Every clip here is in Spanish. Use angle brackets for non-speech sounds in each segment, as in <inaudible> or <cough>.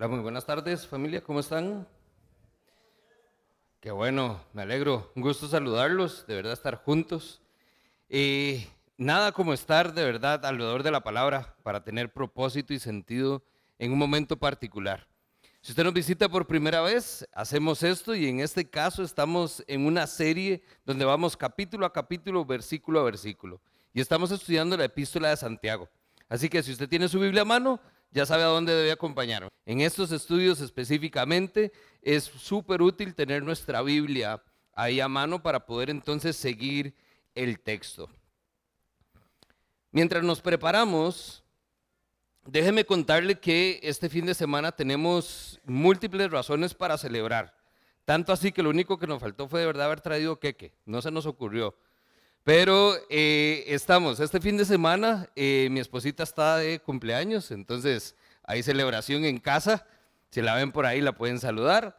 Hola, muy buenas tardes familia, ¿cómo están? Qué bueno, me alegro, un gusto saludarlos, de verdad estar juntos. Y nada como estar de verdad alrededor de la palabra para tener propósito y sentido en un momento particular. Si usted nos visita por primera vez, hacemos esto y en este caso estamos en una serie donde vamos capítulo a capítulo, versículo a versículo. Y estamos estudiando la epístola de Santiago. Así que si usted tiene su Biblia a mano, ya sabe a dónde debe acompañarme. En estos estudios específicamente es súper útil tener nuestra Biblia ahí a mano para poder entonces seguir el texto. Mientras nos preparamos, Déjeme contarle que este fin de semana tenemos múltiples razones para celebrar. Tanto así que lo único que nos faltó fue de verdad haber traído queque. No se nos ocurrió. Pero eh, estamos, este fin de semana eh, mi esposita está de cumpleaños, entonces hay celebración en casa. Si la ven por ahí la pueden saludar.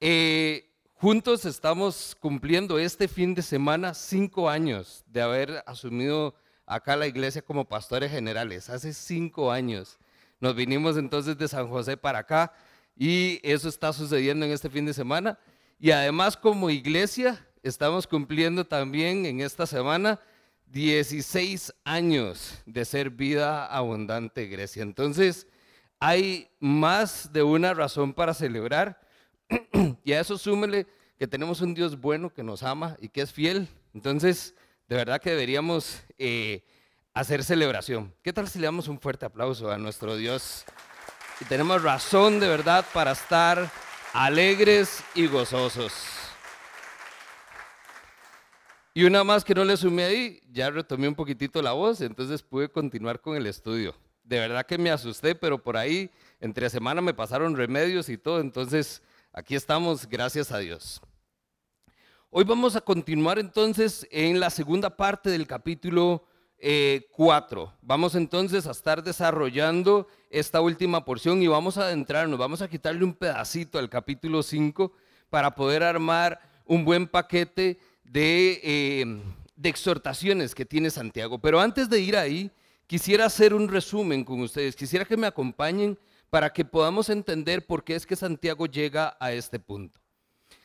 Eh, juntos estamos cumpliendo este fin de semana cinco años de haber asumido acá la iglesia como pastores generales. Hace cinco años nos vinimos entonces de San José para acá y eso está sucediendo en este fin de semana. Y además como iglesia estamos cumpliendo también en esta semana 16 años de ser vida abundante Grecia. Entonces hay más de una razón para celebrar <clears throat> y a eso súmele que tenemos un Dios bueno que nos ama y que es fiel. Entonces de verdad que deberíamos eh, hacer celebración. ¿Qué tal si le damos un fuerte aplauso a nuestro Dios? Y tenemos razón de verdad para estar alegres y gozosos. Y una más que no le sumé ahí, ya retomé un poquitito la voz, entonces pude continuar con el estudio. De verdad que me asusté, pero por ahí entre semana me pasaron remedios y todo, entonces aquí estamos, gracias a Dios. Hoy vamos a continuar entonces en la segunda parte del capítulo 4. Eh, vamos entonces a estar desarrollando esta última porción y vamos a adentrarnos, vamos a quitarle un pedacito al capítulo 5 para poder armar un buen paquete de, eh, de exhortaciones que tiene Santiago. Pero antes de ir ahí, quisiera hacer un resumen con ustedes, quisiera que me acompañen para que podamos entender por qué es que Santiago llega a este punto.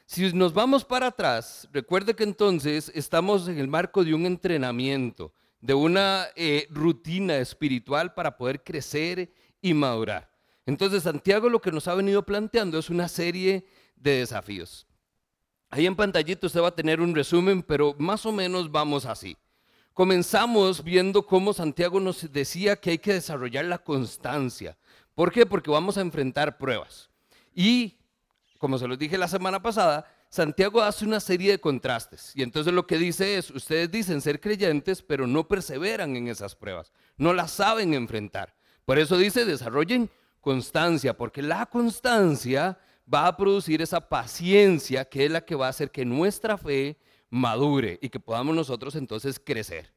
Si nos vamos para atrás, recuerde que entonces estamos en el marco de un entrenamiento, de una eh, rutina espiritual para poder crecer y madurar. Entonces Santiago lo que nos ha venido planteando es una serie de desafíos. Ahí en pantallito usted va a tener un resumen, pero más o menos vamos así. Comenzamos viendo cómo Santiago nos decía que hay que desarrollar la constancia. ¿Por qué? Porque vamos a enfrentar pruebas. Y como se los dije la semana pasada, Santiago hace una serie de contrastes. Y entonces lo que dice es, ustedes dicen ser creyentes, pero no perseveran en esas pruebas, no las saben enfrentar. Por eso dice, desarrollen constancia, porque la constancia va a producir esa paciencia que es la que va a hacer que nuestra fe madure y que podamos nosotros entonces crecer.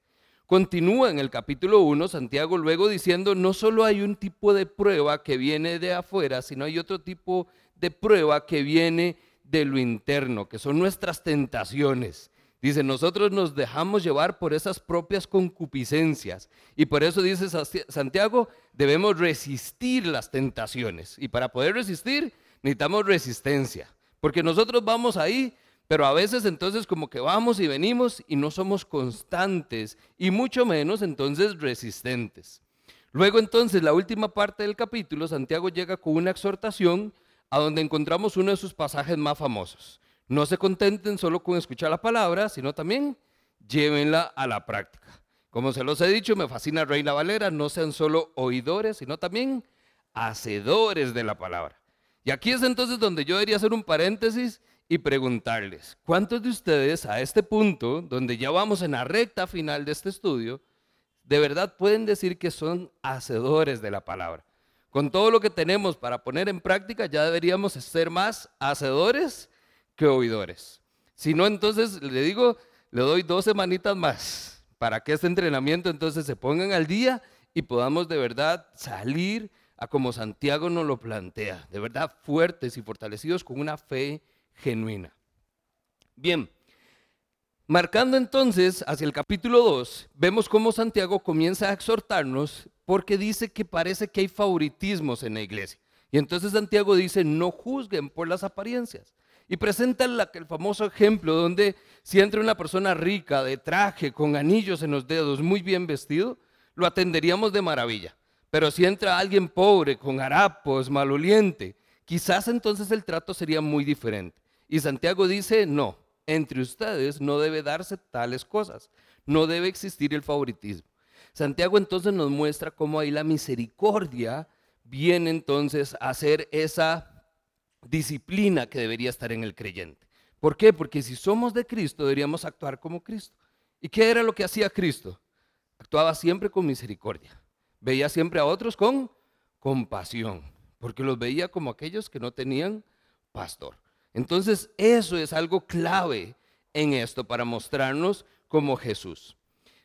Continúa en el capítulo 1 Santiago luego diciendo, no solo hay un tipo de prueba que viene de afuera, sino hay otro tipo de prueba que viene de lo interno, que son nuestras tentaciones. Dice, nosotros nos dejamos llevar por esas propias concupiscencias. Y por eso dice Santiago, debemos resistir las tentaciones. Y para poder resistir, necesitamos resistencia. Porque nosotros vamos ahí, pero a veces entonces como que vamos y venimos y no somos constantes y mucho menos entonces resistentes. Luego entonces, la última parte del capítulo, Santiago llega con una exhortación a donde encontramos uno de sus pasajes más famosos. No se contenten solo con escuchar la palabra, sino también llévenla a la práctica. Como se los he dicho, me fascina Reina Valera, no sean solo oidores, sino también hacedores de la palabra. Y aquí es entonces donde yo debería hacer un paréntesis y preguntarles, ¿cuántos de ustedes a este punto, donde ya vamos en la recta final de este estudio, de verdad pueden decir que son hacedores de la palabra? Con todo lo que tenemos para poner en práctica, ya deberíamos ser más hacedores que oidores. Si no, entonces le digo, le doy dos semanitas más para que este entrenamiento entonces se pongan al día y podamos de verdad salir a como Santiago nos lo plantea, de verdad fuertes y fortalecidos con una fe genuina. Bien, marcando entonces hacia el capítulo 2, vemos cómo Santiago comienza a exhortarnos porque dice que parece que hay favoritismos en la iglesia. Y entonces Santiago dice, no juzguen por las apariencias. Y presenta el famoso ejemplo donde si entra una persona rica, de traje, con anillos en los dedos, muy bien vestido, lo atenderíamos de maravilla. Pero si entra alguien pobre, con harapos, maloliente, quizás entonces el trato sería muy diferente. Y Santiago dice, no, entre ustedes no debe darse tales cosas, no debe existir el favoritismo. Santiago entonces nos muestra cómo ahí la misericordia viene entonces a ser esa disciplina que debería estar en el creyente. ¿Por qué? Porque si somos de Cristo deberíamos actuar como Cristo. ¿Y qué era lo que hacía Cristo? Actuaba siempre con misericordia. Veía siempre a otros con compasión, porque los veía como aquellos que no tenían pastor. Entonces eso es algo clave en esto para mostrarnos como Jesús.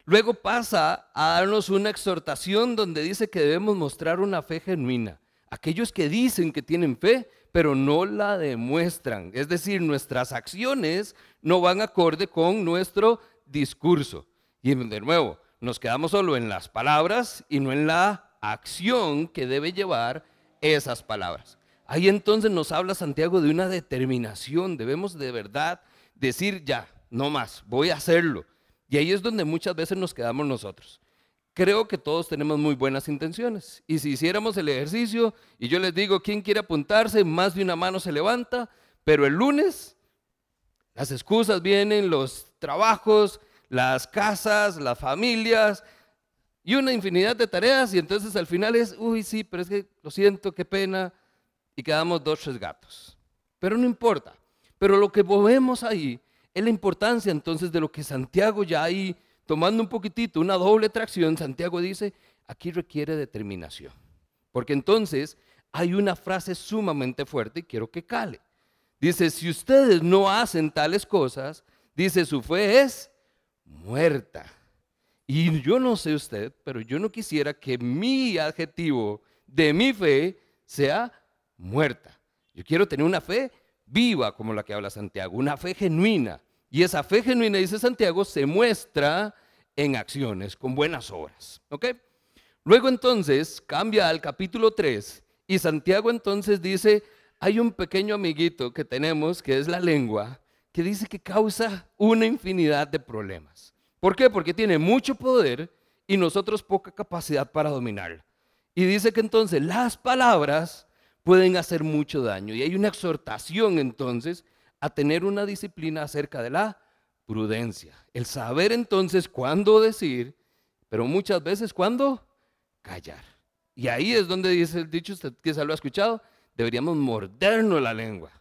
Luego pasa a darnos una exhortación donde dice que debemos mostrar una fe genuina. Aquellos que dicen que tienen fe, pero no la demuestran. Es decir, nuestras acciones no van acorde con nuestro discurso. Y de nuevo, nos quedamos solo en las palabras y no en la acción que debe llevar esas palabras. Ahí entonces nos habla Santiago de una determinación. Debemos de verdad decir ya, no más, voy a hacerlo. Y ahí es donde muchas veces nos quedamos nosotros. Creo que todos tenemos muy buenas intenciones. Y si hiciéramos el ejercicio y yo les digo, ¿quién quiere apuntarse? Más de una mano se levanta, pero el lunes las excusas vienen, los trabajos, las casas, las familias y una infinidad de tareas y entonces al final es, uy, sí, pero es que lo siento, qué pena, y quedamos dos, tres gatos. Pero no importa. Pero lo que vemos ahí es la importancia entonces de lo que Santiago ya ahí, tomando un poquitito, una doble tracción, Santiago dice, aquí requiere determinación. Porque entonces hay una frase sumamente fuerte y quiero que cale. Dice, si ustedes no hacen tales cosas, dice, su fe es muerta. Y yo no sé usted, pero yo no quisiera que mi adjetivo de mi fe sea muerta. Yo quiero tener una fe viva como la que habla Santiago, una fe genuina. Y esa fe genuina, dice Santiago, se muestra en acciones, con buenas obras. ¿Ok? Luego entonces cambia al capítulo 3 y Santiago entonces dice, hay un pequeño amiguito que tenemos que es la lengua, que dice que causa una infinidad de problemas. ¿Por qué? Porque tiene mucho poder y nosotros poca capacidad para dominarla. Y dice que entonces las palabras pueden hacer mucho daño. Y hay una exhortación entonces a tener una disciplina acerca de la prudencia. El saber entonces cuándo decir, pero muchas veces cuándo callar. Y ahí es donde dice el dicho, usted quizá lo ha escuchado, deberíamos mordernos la lengua.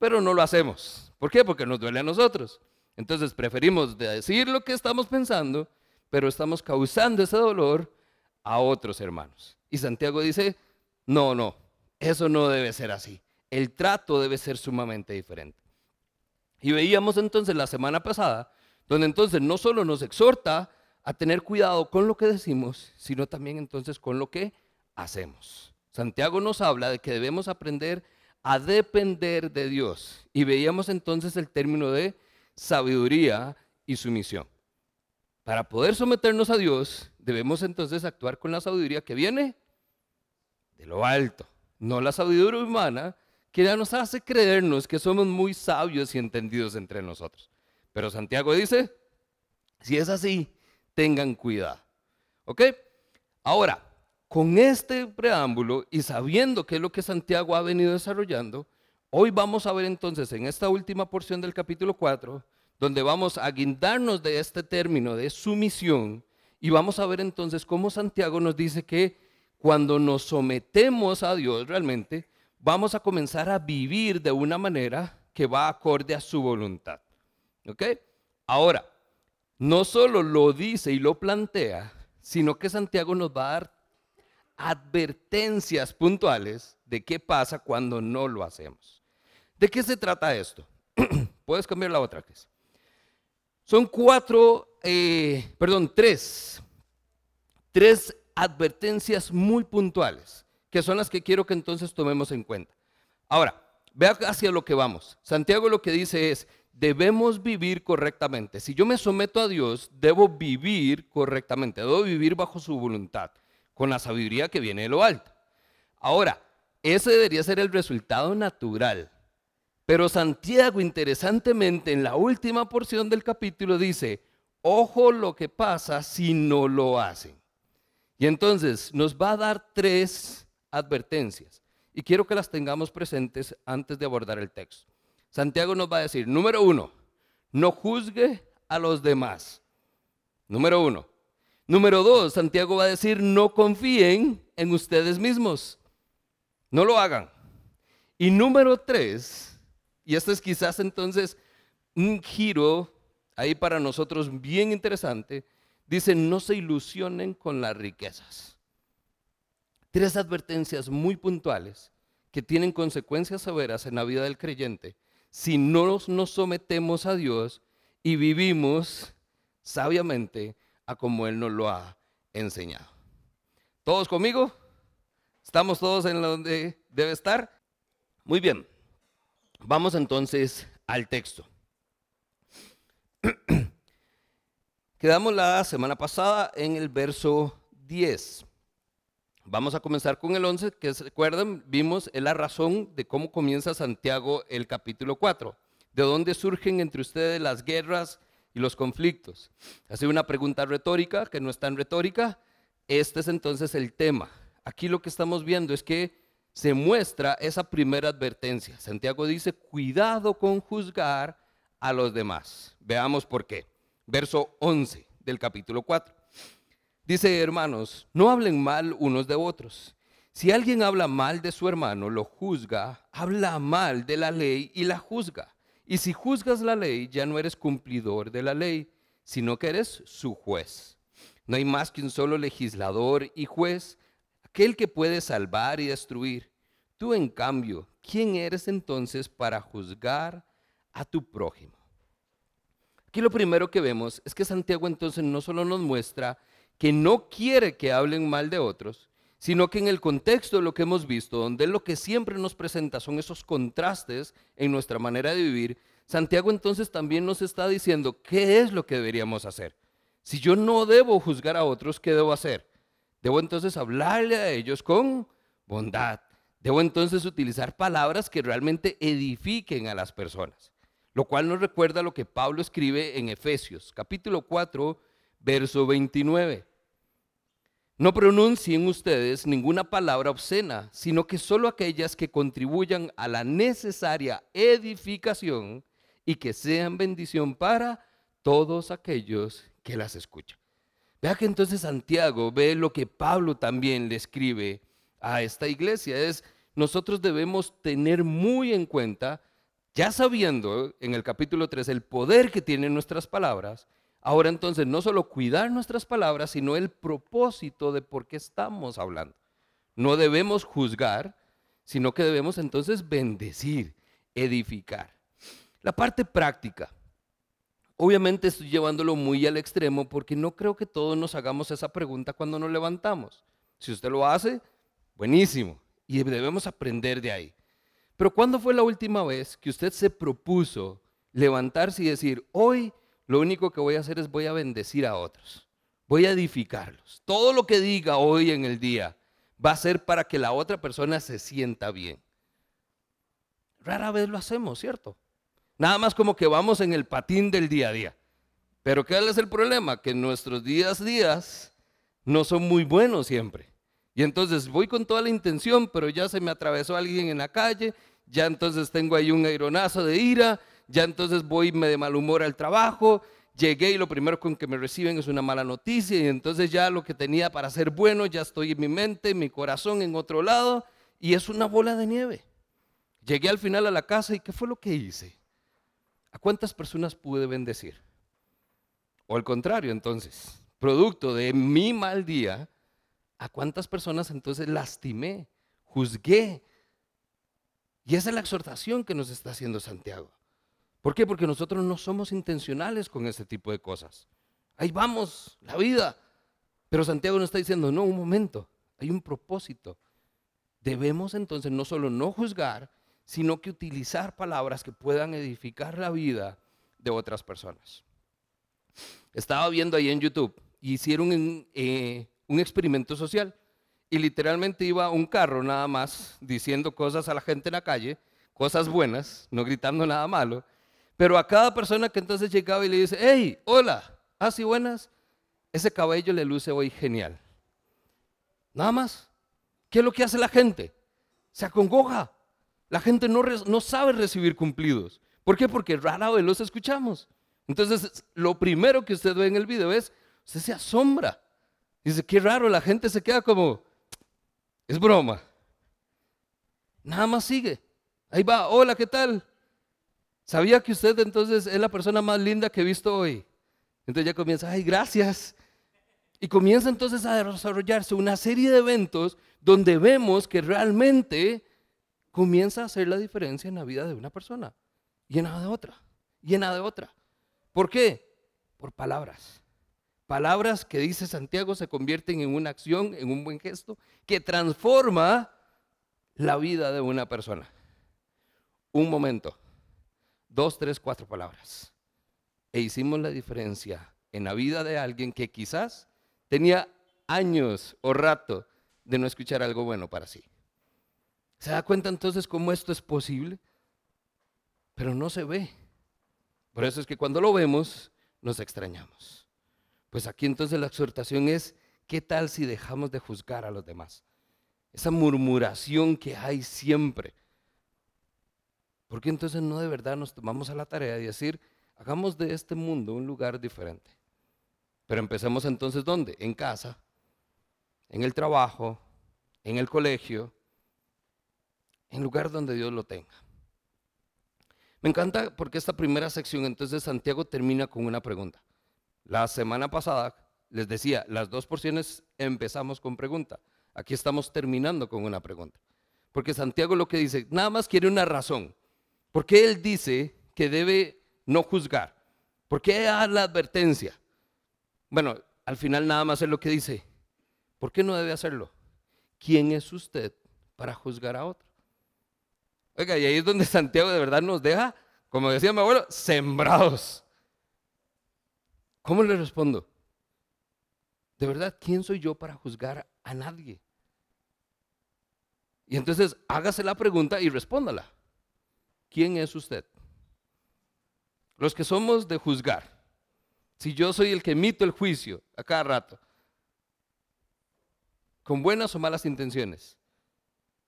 Pero no lo hacemos. ¿Por qué? Porque nos duele a nosotros. Entonces preferimos decir lo que estamos pensando, pero estamos causando ese dolor a otros hermanos. Y Santiago dice, no, no, eso no debe ser así. El trato debe ser sumamente diferente. Y veíamos entonces la semana pasada, donde entonces no solo nos exhorta a tener cuidado con lo que decimos, sino también entonces con lo que hacemos. Santiago nos habla de que debemos aprender a depender de Dios. Y veíamos entonces el término de sabiduría y sumisión. Para poder someternos a Dios, debemos entonces actuar con la sabiduría que viene de lo alto no la sabiduría humana, que ya nos hace creernos que somos muy sabios y entendidos entre nosotros. Pero Santiago dice, si es así, tengan cuidado. ¿Ok? Ahora, con este preámbulo y sabiendo qué es lo que Santiago ha venido desarrollando, hoy vamos a ver entonces en esta última porción del capítulo 4, donde vamos a guindarnos de este término de sumisión y vamos a ver entonces cómo Santiago nos dice que cuando nos sometemos a Dios realmente, vamos a comenzar a vivir de una manera que va acorde a su voluntad. ¿Ok? Ahora, no solo lo dice y lo plantea, sino que Santiago nos va a dar advertencias puntuales de qué pasa cuando no lo hacemos. ¿De qué se trata esto? <clears throat> Puedes cambiar la otra es. Son cuatro, eh, perdón, tres, tres advertencias muy puntuales, que son las que quiero que entonces tomemos en cuenta. Ahora, vea hacia lo que vamos. Santiago lo que dice es, debemos vivir correctamente. Si yo me someto a Dios, debo vivir correctamente, debo vivir bajo su voluntad, con la sabiduría que viene de lo alto. Ahora, ese debería ser el resultado natural. Pero Santiago, interesantemente, en la última porción del capítulo dice, ojo lo que pasa si no lo hacen. Y entonces nos va a dar tres advertencias. Y quiero que las tengamos presentes antes de abordar el texto. Santiago nos va a decir, número uno, no juzgue a los demás. Número uno. Número dos, Santiago va a decir, no confíen en ustedes mismos. No lo hagan. Y número tres, y esto es quizás entonces un giro ahí para nosotros bien interesante, dice, no se ilusionen con las riquezas. Tres advertencias muy puntuales que tienen consecuencias severas en la vida del creyente si no nos sometemos a Dios y vivimos sabiamente como Él nos lo ha enseñado. ¿Todos conmigo? ¿Estamos todos en donde debe estar? Muy bien. Vamos entonces al texto. <clears throat> Quedamos la semana pasada en el verso 10. Vamos a comenzar con el 11, que se vimos la razón de cómo comienza Santiago el capítulo 4, de dónde surgen entre ustedes las guerras y los conflictos. Hace una pregunta retórica, que no es tan retórica. Este es entonces el tema. Aquí lo que estamos viendo es que se muestra esa primera advertencia. Santiago dice, cuidado con juzgar a los demás. Veamos por qué. Verso 11 del capítulo 4. Dice, hermanos, no hablen mal unos de otros. Si alguien habla mal de su hermano, lo juzga, habla mal de la ley y la juzga. Y si juzgas la ley, ya no eres cumplidor de la ley, sino que eres su juez. No hay más que un solo legislador y juez, aquel que puede salvar y destruir. Tú, en cambio, ¿quién eres entonces para juzgar a tu prójimo? Aquí lo primero que vemos es que Santiago entonces no solo nos muestra que no quiere que hablen mal de otros, sino que en el contexto de lo que hemos visto, donde lo que siempre nos presenta son esos contrastes en nuestra manera de vivir, Santiago entonces también nos está diciendo qué es lo que deberíamos hacer. Si yo no debo juzgar a otros, ¿qué debo hacer? Debo entonces hablarle a ellos con bondad. Debo entonces utilizar palabras que realmente edifiquen a las personas. Lo cual nos recuerda lo que Pablo escribe en Efesios, capítulo 4, verso 29. No pronuncien ustedes ninguna palabra obscena, sino que solo aquellas que contribuyan a la necesaria edificación y que sean bendición para todos aquellos que las escuchan. Vea que entonces Santiago ve lo que Pablo también le escribe a esta iglesia. Es, nosotros debemos tener muy en cuenta, ya sabiendo en el capítulo 3 el poder que tienen nuestras palabras, Ahora entonces, no solo cuidar nuestras palabras, sino el propósito de por qué estamos hablando. No debemos juzgar, sino que debemos entonces bendecir, edificar. La parte práctica. Obviamente estoy llevándolo muy al extremo porque no creo que todos nos hagamos esa pregunta cuando nos levantamos. Si usted lo hace, buenísimo. Y debemos aprender de ahí. Pero ¿cuándo fue la última vez que usted se propuso levantarse y decir, hoy lo único que voy a hacer es voy a bendecir a otros, voy a edificarlos. Todo lo que diga hoy en el día va a ser para que la otra persona se sienta bien. Rara vez lo hacemos, ¿cierto? Nada más como que vamos en el patín del día a día. Pero ¿qué es el problema? Que nuestros días días no son muy buenos siempre. Y entonces voy con toda la intención, pero ya se me atravesó alguien en la calle, ya entonces tengo ahí un aironazo de ira, ya entonces voy de mal humor al trabajo, llegué y lo primero con que me reciben es una mala noticia y entonces ya lo que tenía para ser bueno ya estoy en mi mente, en mi corazón en otro lado y es una bola de nieve. Llegué al final a la casa y ¿qué fue lo que hice? ¿A cuántas personas pude bendecir? O al contrario, entonces, producto de mi mal día, ¿a cuántas personas entonces lastimé, juzgué? Y esa es la exhortación que nos está haciendo Santiago. ¿Por qué? Porque nosotros no somos intencionales con ese tipo de cosas. Ahí vamos, la vida. Pero Santiago nos está diciendo, no, un momento, hay un propósito. Debemos entonces no solo no juzgar, sino que utilizar palabras que puedan edificar la vida de otras personas. Estaba viendo ahí en YouTube, hicieron un, eh, un experimento social y literalmente iba un carro nada más diciendo cosas a la gente en la calle, cosas buenas, no gritando nada malo, pero a cada persona que entonces llegaba y le dice, hey, hola, así buenas, ese cabello le luce hoy genial. Nada más. ¿Qué es lo que hace la gente? Se acongoja. La gente no, no sabe recibir cumplidos. ¿Por qué? Porque rara vez los escuchamos. Entonces, lo primero que usted ve en el video es, usted se asombra. Dice, qué raro, la gente se queda como, es broma. Nada más sigue. Ahí va, hola, ¿qué tal? ¿Sabía que usted entonces es la persona más linda que he visto hoy? Entonces ya comienza, ay, gracias. Y comienza entonces a desarrollarse una serie de eventos donde vemos que realmente comienza a hacer la diferencia en la vida de una persona y en la de otra, y en la de otra. ¿Por qué? Por palabras. Palabras que dice Santiago se convierten en una acción, en un buen gesto, que transforma la vida de una persona. Un momento, dos, tres, cuatro palabras. E hicimos la diferencia en la vida de alguien que quizás Tenía años o rato de no escuchar algo bueno para sí. ¿Se da cuenta entonces cómo esto es posible? Pero no se ve. Por eso es que cuando lo vemos, nos extrañamos. Pues aquí entonces la exhortación es, ¿qué tal si dejamos de juzgar a los demás? Esa murmuración que hay siempre. ¿Por qué entonces no de verdad nos tomamos a la tarea de decir, hagamos de este mundo un lugar diferente? Pero empecemos entonces ¿dónde? En casa, en el trabajo, en el colegio, en lugar donde Dios lo tenga. Me encanta porque esta primera sección entonces Santiago termina con una pregunta. La semana pasada les decía, las dos porciones empezamos con pregunta. Aquí estamos terminando con una pregunta. Porque Santiago lo que dice, nada más quiere una razón. ¿Por qué él dice que debe no juzgar? ¿Por qué da la advertencia? Bueno, al final nada más es lo que dice. ¿Por qué no debe hacerlo? ¿Quién es usted para juzgar a otro? Oiga, y ahí es donde <laughs> Santiago de verdad nos deja, como decía mi abuelo, sembrados. ¿Cómo le respondo? De verdad, ¿quién soy yo para juzgar a nadie? Y entonces hágase la pregunta y respóndala. ¿Quién es usted? Los que somos de juzgar, si yo soy el que emito el juicio a cada rato, con buenas o malas intenciones,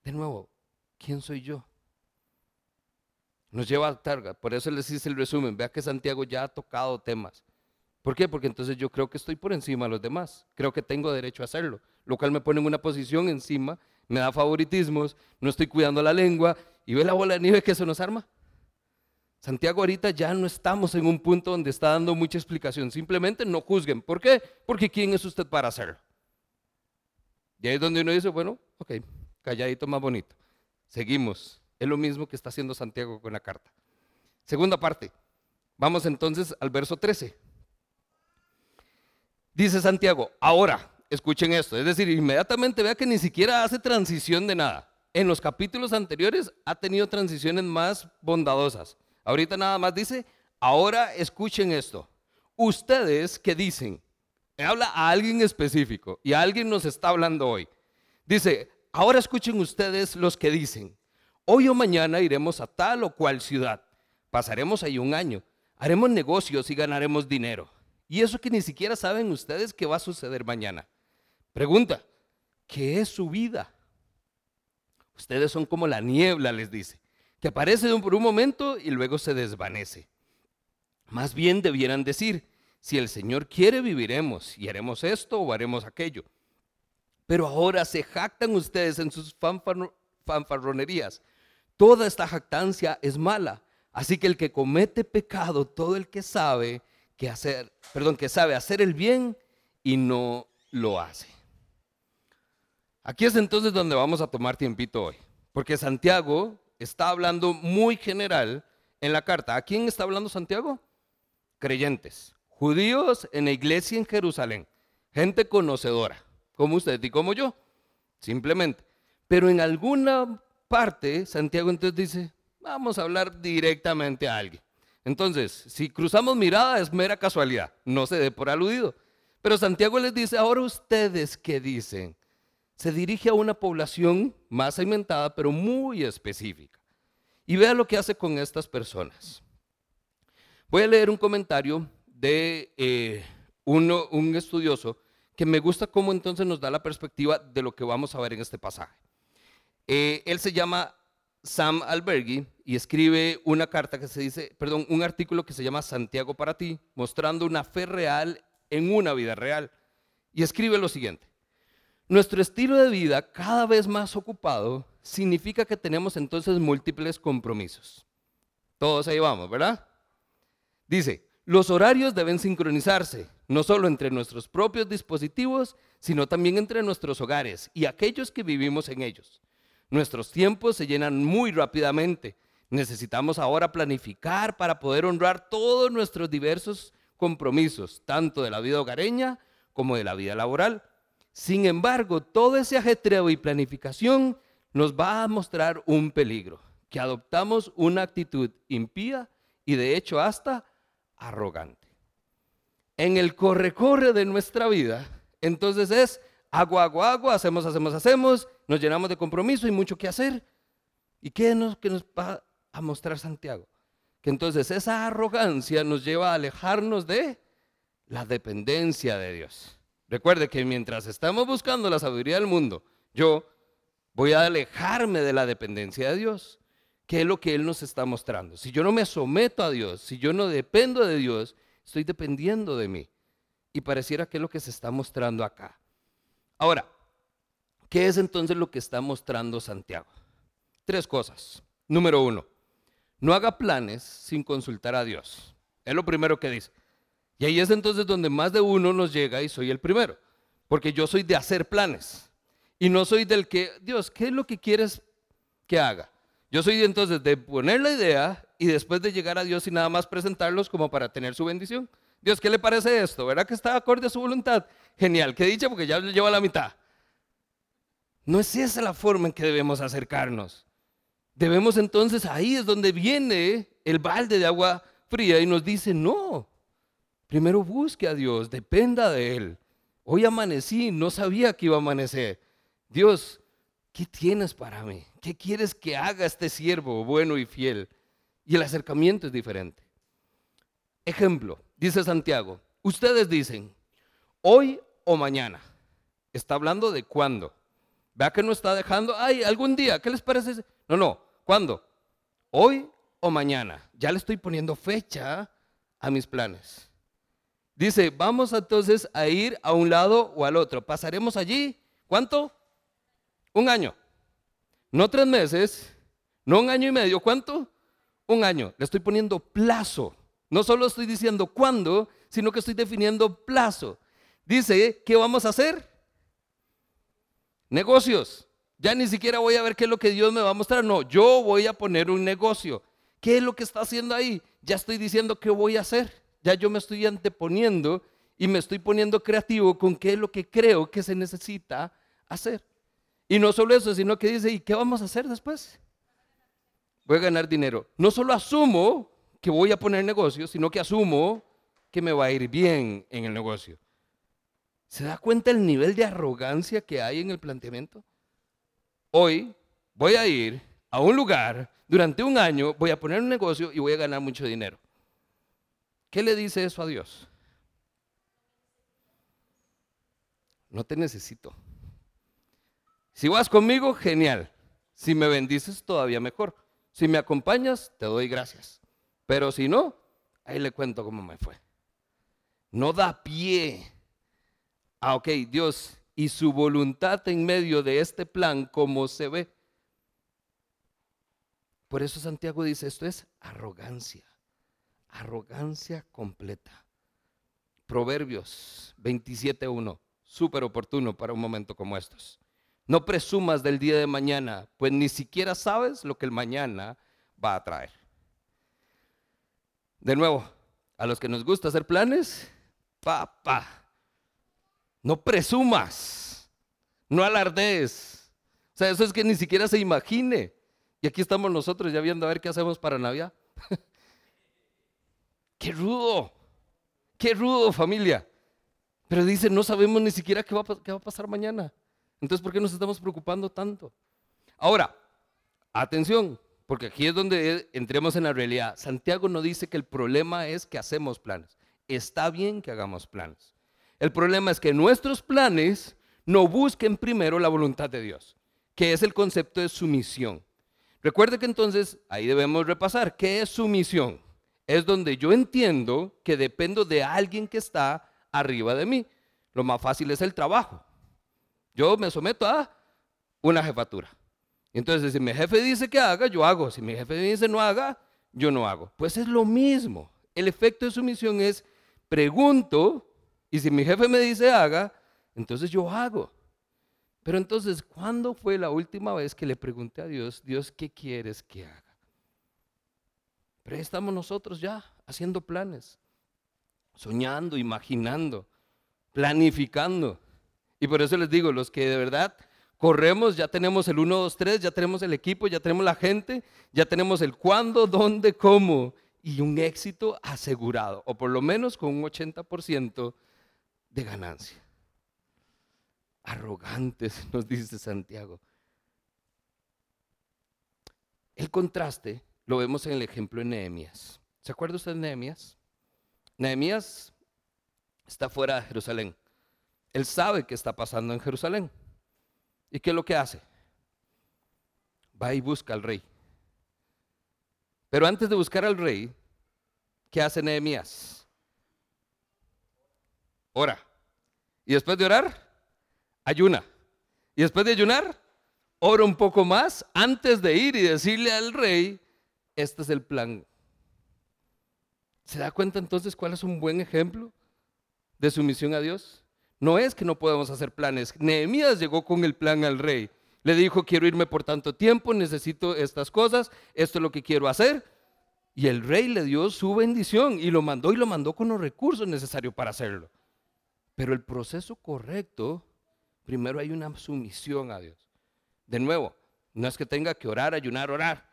de nuevo, ¿quién soy yo? Nos lleva a targa, por eso les hice el resumen, vea que Santiago ya ha tocado temas. ¿Por qué? Porque entonces yo creo que estoy por encima de los demás, creo que tengo derecho a hacerlo, lo cual me pone en una posición encima, me da favoritismos, no estoy cuidando la lengua y ve la bola de nieve que se nos arma. Santiago ahorita ya no estamos en un punto donde está dando mucha explicación, simplemente no juzguen. ¿Por qué? Porque ¿quién es usted para hacerlo? Y ahí es donde uno dice, bueno, ok, calladito más bonito. Seguimos. Es lo mismo que está haciendo Santiago con la carta. Segunda parte. Vamos entonces al verso 13. Dice Santiago, ahora, escuchen esto, es decir, inmediatamente vea que ni siquiera hace transición de nada. En los capítulos anteriores ha tenido transiciones más bondadosas. Ahorita nada más dice, ahora escuchen esto. Ustedes que dicen, habla a alguien específico y alguien nos está hablando hoy. Dice, ahora escuchen ustedes los que dicen, hoy o mañana iremos a tal o cual ciudad, pasaremos ahí un año, haremos negocios y ganaremos dinero. Y eso que ni siquiera saben ustedes que va a suceder mañana. Pregunta, ¿qué es su vida? Ustedes son como la niebla, les dice que aparece por un momento y luego se desvanece. Más bien debieran decir, si el Señor quiere, viviremos y haremos esto o haremos aquello. Pero ahora se jactan ustedes en sus fanfarronerías. Toda esta jactancia es mala. Así que el que comete pecado, todo el que sabe que hacer, perdón, que sabe hacer el bien y no lo hace. Aquí es entonces donde vamos a tomar tiempito hoy, porque Santiago está hablando muy general en la carta. ¿A quién está hablando Santiago? Creyentes, judíos en la iglesia en Jerusalén, gente conocedora, como usted y como yo, simplemente. Pero en alguna parte, Santiago entonces dice, vamos a hablar directamente a alguien. Entonces, si cruzamos mirada es mera casualidad, no se dé por aludido. Pero Santiago les dice, ahora ustedes qué dicen. Se dirige a una población más segmentada, pero muy específica. Y vea lo que hace con estas personas. Voy a leer un comentario de eh, un estudioso que me gusta cómo entonces nos da la perspectiva de lo que vamos a ver en este pasaje. Eh, él se llama Sam Alberghi y escribe una carta que se dice, perdón, un artículo que se llama Santiago para ti, mostrando una fe real en una vida real. Y escribe lo siguiente. Nuestro estilo de vida cada vez más ocupado significa que tenemos entonces múltiples compromisos. Todos ahí vamos, ¿verdad? Dice, los horarios deben sincronizarse, no solo entre nuestros propios dispositivos, sino también entre nuestros hogares y aquellos que vivimos en ellos. Nuestros tiempos se llenan muy rápidamente. Necesitamos ahora planificar para poder honrar todos nuestros diversos compromisos, tanto de la vida hogareña como de la vida laboral. Sin embargo, todo ese ajetreo y planificación nos va a mostrar un peligro, que adoptamos una actitud impía y de hecho hasta arrogante. En el corre-corre de nuestra vida, entonces es agua, agua, agua, hacemos, hacemos, hacemos, nos llenamos de compromiso y mucho que hacer. ¿Y qué nos, va a mostrar Santiago? Que entonces esa arrogancia nos lleva a alejarnos de la dependencia de Dios. Recuerde que mientras estamos buscando la sabiduría del mundo, yo voy a alejarme de la dependencia de Dios, que es lo que Él nos está mostrando. Si yo no me someto a Dios, si yo no dependo de Dios, estoy dependiendo de mí. Y pareciera que es lo que se está mostrando acá. Ahora, ¿qué es entonces lo que está mostrando Santiago? Tres cosas. Número uno, no haga planes sin consultar a Dios. Es lo primero que dice. Y ahí es entonces donde más de uno nos llega y soy el primero. Porque yo soy de hacer planes. Y no soy del que, Dios, ¿qué es lo que quieres que haga? Yo soy entonces de poner la idea y después de llegar a Dios y nada más presentarlos como para tener su bendición. Dios, ¿qué le parece esto? ¿Verdad que está acorde a su voluntad? Genial, qué dicha porque ya lo lleva a la mitad. No es esa la forma en que debemos acercarnos. Debemos entonces, ahí es donde viene el balde de agua fría y nos dice, no, Primero busque a Dios, dependa de Él. Hoy amanecí, no sabía que iba a amanecer. Dios, ¿qué tienes para mí? ¿Qué quieres que haga este siervo bueno y fiel? Y el acercamiento es diferente. Ejemplo, dice Santiago, ustedes dicen, hoy o mañana. Está hablando de cuándo. Vea que no está dejando, ay, algún día, ¿qué les parece? No, no, ¿cuándo? Hoy o mañana. Ya le estoy poniendo fecha a mis planes. Dice, vamos entonces a ir a un lado o al otro. Pasaremos allí, ¿cuánto? Un año. No tres meses, no un año y medio. ¿Cuánto? Un año. Le estoy poniendo plazo. No solo estoy diciendo cuándo, sino que estoy definiendo plazo. Dice, ¿qué vamos a hacer? Negocios. Ya ni siquiera voy a ver qué es lo que Dios me va a mostrar. No, yo voy a poner un negocio. ¿Qué es lo que está haciendo ahí? Ya estoy diciendo qué voy a hacer ya yo me estoy anteponiendo y me estoy poniendo creativo con qué es lo que creo que se necesita hacer. Y no solo eso, sino que dice, ¿y qué vamos a hacer después? Voy a ganar dinero. No solo asumo que voy a poner negocio, sino que asumo que me va a ir bien en el negocio. ¿Se da cuenta el nivel de arrogancia que hay en el planteamiento? Hoy voy a ir a un lugar, durante un año voy a poner un negocio y voy a ganar mucho dinero. ¿Qué le dice eso a Dios? No te necesito. Si vas conmigo, genial. Si me bendices, todavía mejor. Si me acompañas, te doy gracias. Pero si no, ahí le cuento cómo me fue. No da pie. Ah, ok, Dios, y su voluntad en medio de este plan, ¿cómo se ve? Por eso Santiago dice, esto es arrogancia arrogancia completa. Proverbios 27.1, súper oportuno para un momento como estos. No presumas del día de mañana, pues ni siquiera sabes lo que el mañana va a traer. De nuevo, a los que nos gusta hacer planes, papá, no presumas, no alardees. O sea, eso es que ni siquiera se imagine. Y aquí estamos nosotros ya viendo a ver qué hacemos para Navidad. <laughs> Qué rudo, qué rudo familia. Pero dice, no sabemos ni siquiera qué va, a pasar mañana. Entonces, ¿por qué nos estamos preocupando tanto? Ahora, atención, porque aquí es donde entremos en la realidad. Santiago no dice que el problema es que hacemos planes. Está bien que hagamos planes. El problema es que nuestros planes no busquen primero la voluntad de Dios, que es el concepto de sumisión. Recuerde que entonces ahí debemos repasar, ¿qué es sumisión? Es donde yo entiendo que dependo de alguien que está arriba de mí. Lo más fácil es el trabajo. Yo me someto a una jefatura. Entonces, si mi jefe dice que haga, yo hago. Si mi jefe dice no haga, yo no hago. Pues es lo mismo. El efecto de sumisión es pregunto y si mi jefe me dice haga, entonces yo hago. Pero entonces, ¿cuándo fue la última vez que le pregunté a Dios, Dios, ¿qué quieres que haga? Pero ahí estamos nosotros ya haciendo planes, soñando, imaginando, planificando. Y por eso les digo, los que de verdad corremos, ya tenemos el 1, 2, 3, ya tenemos el equipo, ya tenemos la gente, ya tenemos el cuándo, dónde, cómo y un éxito asegurado, o por lo menos con un 80% de ganancia. Arrogantes, <laughs> nos dice Santiago. El contraste lo vemos en el ejemplo de Nehemías. ¿Se acuerda usted de Nehemías? Nehemías está fuera de Jerusalén. Él sabe qué está pasando en Jerusalén. ¿Y qué es lo que hace? Va y busca al rey. Pero antes de buscar al rey, ¿qué hace Nehemías? Ora. Y después de orar, ayuna. Y después de ayunar, ora un poco más antes de ir y decirle al rey, este es el plan. ¿Se da cuenta entonces cuál es un buen ejemplo de sumisión a Dios? No es que no podamos hacer planes. Nehemías llegó con el plan al rey. Le dijo, quiero irme por tanto tiempo, necesito estas cosas, esto es lo que quiero hacer. Y el rey le dio su bendición y lo mandó y lo mandó con los recursos necesarios para hacerlo. Pero el proceso correcto Primero hay una sumisión a Dios. De nuevo, no es que tenga que orar, ayunar, orar.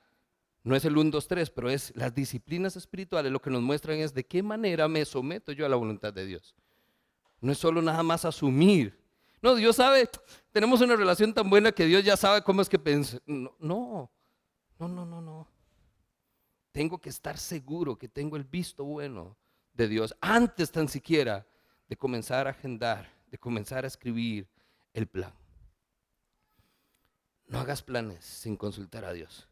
No es el 1, 2, 3, pero es las disciplinas espirituales lo que nos muestran es de qué manera me someto yo a la voluntad de Dios. No es solo nada más asumir. No, Dios sabe, tenemos una relación tan buena que Dios ya sabe cómo es que piensa. No, no, no, no, no, no. Tengo que estar seguro que tengo el visto bueno de Dios antes tan siquiera de comenzar a agendar, de comenzar a escribir, el plan. No hagas planes sin consultar a Dios.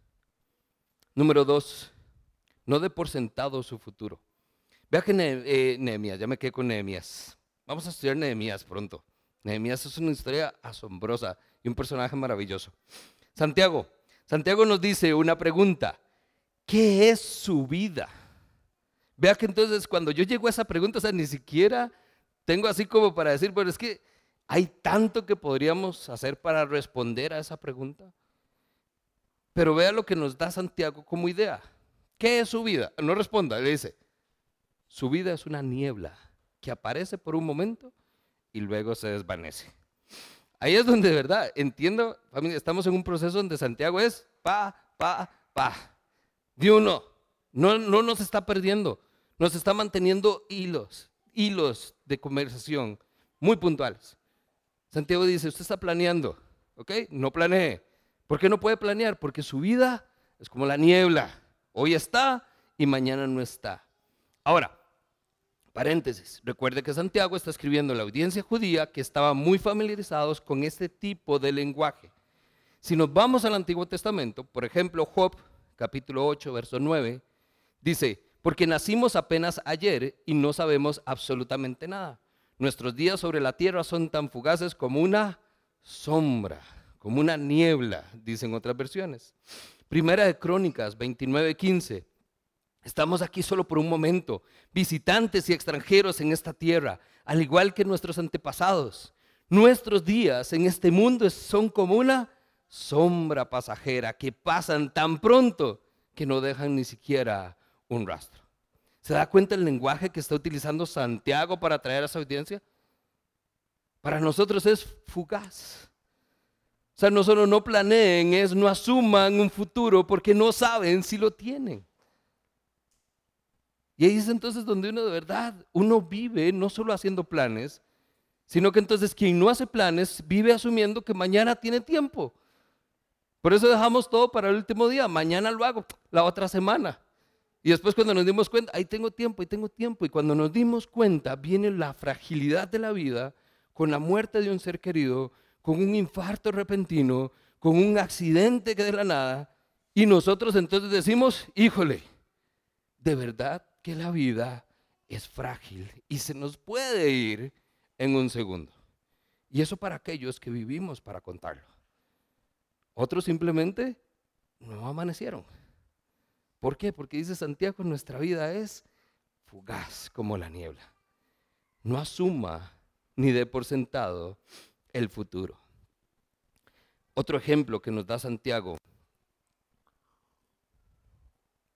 Número dos, no dé por sentado su futuro. Vea que eh, Nehemías, ya me quedé con Nehemías. Vamos a estudiar Nehemías pronto. Nehemías es una historia asombrosa y un personaje maravilloso. Santiago, Santiago nos dice una pregunta. ¿Qué es su vida? Vea que entonces cuando yo llego a esa pregunta, o sea, ni siquiera tengo así como para decir, pero es que hay tanto que podríamos hacer para responder a esa pregunta. Pero vea lo que nos da Santiago como idea. ¿Qué es su vida? No responda, le dice, su vida es una niebla que aparece por un momento y luego se desvanece. Ahí es donde de verdad entiendo, familia, estamos en un proceso donde Santiago es pa, pa, pa. De uno, no, no nos está perdiendo, nos está manteniendo hilos, hilos de conversación muy puntuales. Santiago dice, usted está planeando, ¿ok? No planee. ¿Por qué no puede planear? Porque su vida es como la niebla. Hoy está y mañana no está. Ahora, paréntesis, recuerde que Santiago está escribiendo a la audiencia judía que estaba muy familiarizados con este tipo de lenguaje. Si nos vamos al Antiguo Testamento, por ejemplo, Job, capítulo 8, verso 9, dice, porque nacimos apenas ayer y no sabemos absolutamente nada. Nuestros días sobre la tierra son tan fugaces como una sombra, como una niebla, dicen otras versiones. Primera de Crónicas 29:15. Estamos aquí solo por un momento, visitantes y extranjeros en esta tierra, al igual que nuestros antepasados. Nuestros días en este mundo son como una sombra pasajera que pasan tan pronto que no dejan ni siquiera un rastro. ¿Se da cuenta el lenguaje que está utilizando Santiago para atraer a esa audiencia? Para nosotros es fugaz. O sea, no solo no planeen, es no asuman un futuro porque no saben si lo tienen. Y ahí es entonces donde uno de verdad, uno vive no solo haciendo planes, sino que entonces quien no hace planes vive asumiendo que mañana tiene tiempo. Por eso dejamos todo para el último día, mañana lo hago, la otra semana. Y después cuando nos dimos cuenta, ahí tengo tiempo, ahí tengo tiempo. Y cuando nos dimos cuenta, viene la fragilidad de la vida con la muerte de un ser querido, con un infarto repentino, con un accidente que de la nada. Y nosotros entonces decimos, híjole, de verdad que la vida es frágil y se nos puede ir en un segundo. Y eso para aquellos que vivimos para contarlo. Otros simplemente no amanecieron. ¿Por qué? Porque dice Santiago, nuestra vida es fugaz como la niebla. No asuma ni dé por sentado el futuro. Otro ejemplo que nos da Santiago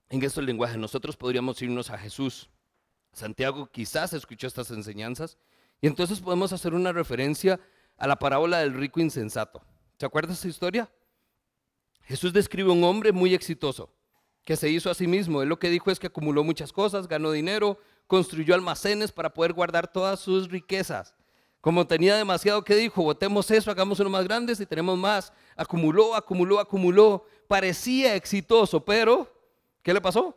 en estos lenguajes, nosotros podríamos irnos a Jesús. Santiago quizás escuchó estas enseñanzas y entonces podemos hacer una referencia a la parábola del rico insensato. ¿Se acuerda esa historia? Jesús describe a un hombre muy exitoso que se hizo a sí mismo. Él lo que dijo es que acumuló muchas cosas, ganó dinero, construyó almacenes para poder guardar todas sus riquezas. Como tenía demasiado que dijo, botemos eso, hagamos uno más grande y tenemos más. Acumuló, acumuló, acumuló. Parecía exitoso, pero ¿qué le pasó?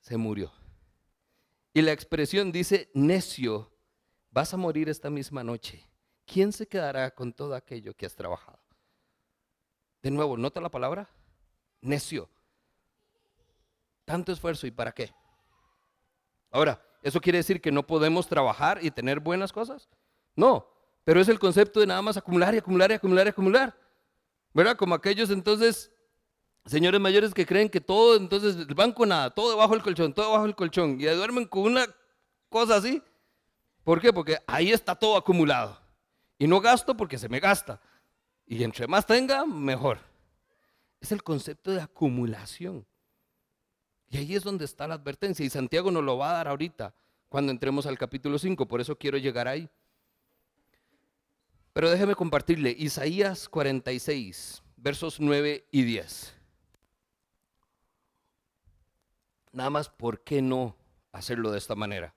Se murió. Y la expresión dice, necio, vas a morir esta misma noche. ¿Quién se quedará con todo aquello que has trabajado? De nuevo, nota la palabra, necio. Tanto esfuerzo y para qué. Ahora, ¿eso quiere decir que no podemos trabajar y tener buenas cosas? No, pero es el concepto de nada más acumular y acumular y acumular y acumular. ¿Verdad? Como aquellos entonces, señores mayores que creen que todo, entonces, el banco nada, todo debajo del colchón, todo debajo del colchón, y duermen con una cosa así. ¿Por qué? Porque ahí está todo acumulado. Y no gasto porque se me gasta. Y entre más tenga, mejor. Es el concepto de acumulación. Y ahí es donde está la advertencia. Y Santiago nos lo va a dar ahorita, cuando entremos al capítulo 5. Por eso quiero llegar ahí. Pero déjeme compartirle Isaías 46, versos 9 y 10. Nada más, ¿por qué no hacerlo de esta manera?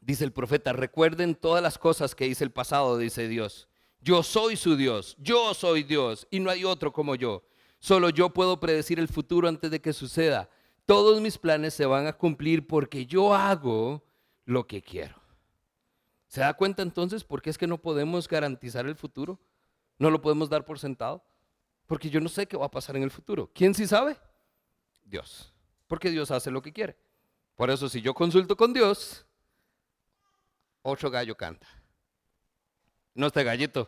Dice el profeta, recuerden todas las cosas que hice el pasado, dice Dios. Yo soy su Dios, yo soy Dios y no hay otro como yo. Solo yo puedo predecir el futuro antes de que suceda todos mis planes se van a cumplir porque yo hago lo que quiero. ¿Se da cuenta entonces por qué es que no podemos garantizar el futuro? No lo podemos dar por sentado. Porque yo no sé qué va a pasar en el futuro. ¿Quién sí sabe? Dios. Porque Dios hace lo que quiere. Por eso si yo consulto con Dios, otro gallo canta. No este gallito.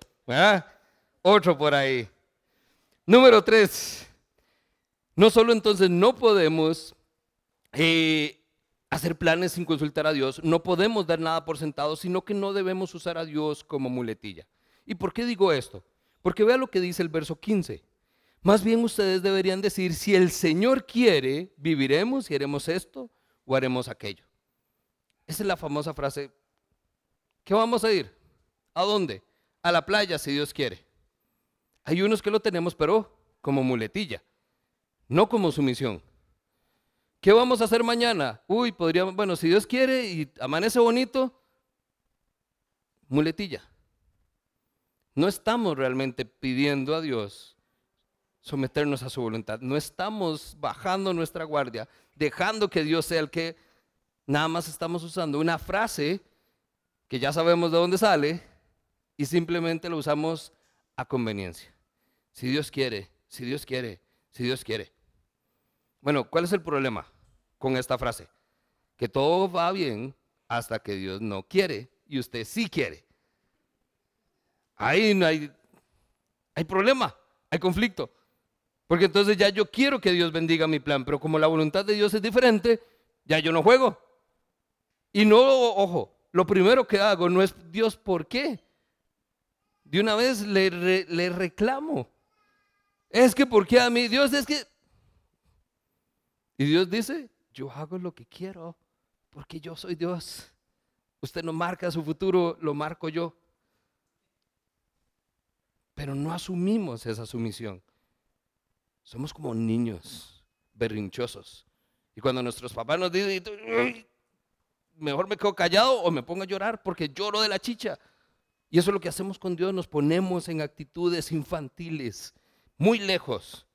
Otro por ahí. Número tres. No solo entonces no podemos eh, hacer planes sin consultar a Dios, no podemos dar nada por sentado, sino que no debemos usar a Dios como muletilla. ¿Y por qué digo esto? Porque vea lo que dice el verso 15. Más bien ustedes deberían decir, si el Señor quiere, viviremos y haremos esto o haremos aquello. Esa es la famosa frase. ¿Qué vamos a ir? ¿A dónde? A la playa, si Dios quiere. Hay unos que lo tenemos, pero como muletilla no como sumisión. ¿Qué vamos a hacer mañana? Uy, podríamos, bueno, si Dios quiere y amanece bonito, muletilla. No estamos realmente pidiendo a Dios someternos a su voluntad. No estamos bajando nuestra guardia, dejando que Dios sea el que nada más estamos usando una frase que ya sabemos de dónde sale y simplemente lo usamos a conveniencia. Si Dios quiere, si Dios quiere, si Dios quiere. Bueno, ¿cuál es el problema con esta frase? Que todo va bien hasta que Dios no quiere y usted sí quiere. Ahí no hay, hay problema, hay conflicto. Porque entonces ya yo quiero que Dios bendiga mi plan, pero como la voluntad de Dios es diferente, ya yo no juego. Y no, ojo, lo primero que hago no es Dios, ¿por qué? De una vez le, le reclamo. Es que, ¿por qué a mí? Dios es que y Dios dice, yo hago lo que quiero porque yo soy Dios. Usted no marca su futuro, lo marco yo. Pero no asumimos esa sumisión. Somos como niños berrinchosos. Y cuando nuestros papás nos dicen, mejor me quedo callado o me pongo a llorar porque lloro de la chicha. Y eso es lo que hacemos con Dios, nos ponemos en actitudes infantiles, muy lejos